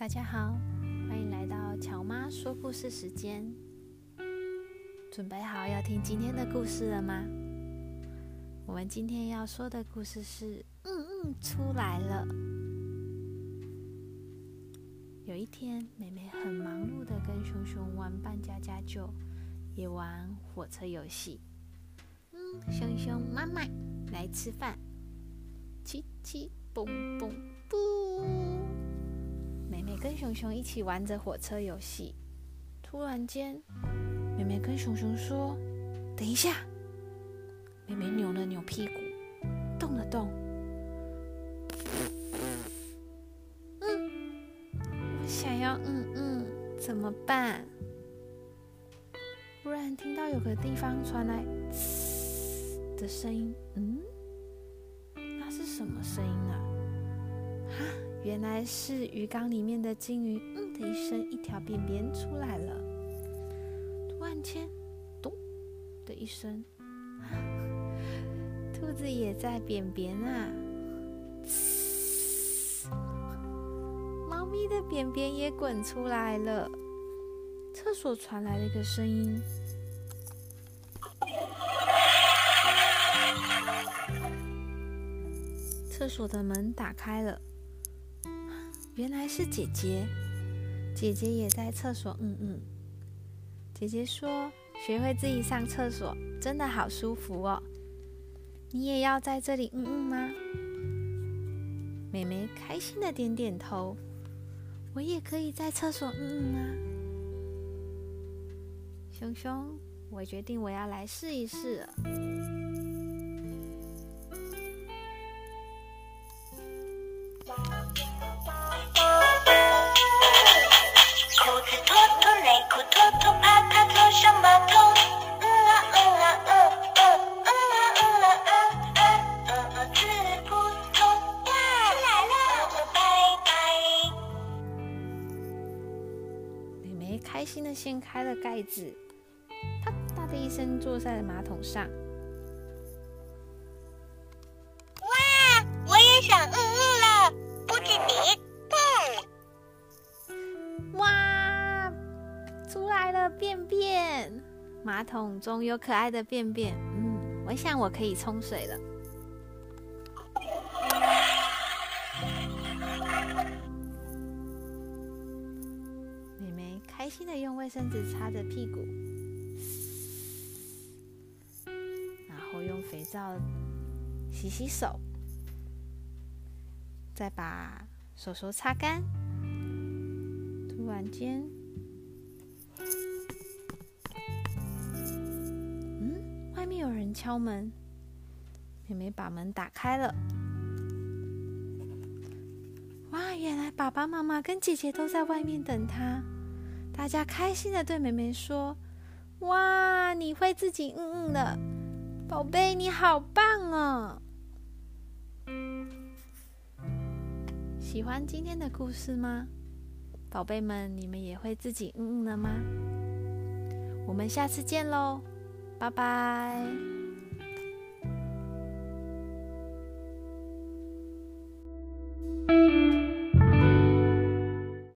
大家好，欢迎来到乔妈说故事时间。准备好要听今天的故事了吗？我们今天要说的故事是《嗯嗯出来了》。有一天，妹妹很忙碌的跟熊熊玩扮家家酒，也玩火车游戏。嗯，熊熊妈妈来吃饭，七七蹦蹦不。妹跟熊熊一起玩着火车游戏，突然间，妹妹跟熊熊说：“等一下。”妹妹扭了扭屁股，动了动。嗯，我想要嗯嗯，怎么办？忽然听到有个地方传来“呲”的声音，嗯，那是什么声音啊？原来是鱼缸里面的金鱼，嗯的一声，一条便便出来了。突然间，咚的一声，兔子也在便便啊！猫咪的便便也滚出来了。厕所传来了一个声音，厕所的门打开了。原来是姐姐，姐姐也在厕所。嗯嗯，姐姐说：“学会自己上厕所真的好舒服哦。”你也要在这里嗯嗯吗？妹妹开心的点点头。我也可以在厕所嗯嗯啊。熊熊，我决定我要来试一试。开心的掀开了盖子，啪嗒的一声坐在了马桶上。哇！我也想嗯嗯了，不止你。哇！出来了便便，马桶中有可爱的便便。嗯，我想我可以冲水了。心的用卫生纸擦着屁股，然后用肥皂洗洗手，再把手手擦干。突然间，嗯，外面有人敲门。妹妹把门打开了。哇，原来爸爸妈妈跟姐姐都在外面等她。大家开心的对妹妹说：“哇，你会自己嗯嗯的，宝贝，你好棒哦！”喜欢今天的故事吗？宝贝们，你们也会自己嗯嗯的吗？我们下次见喽，拜拜。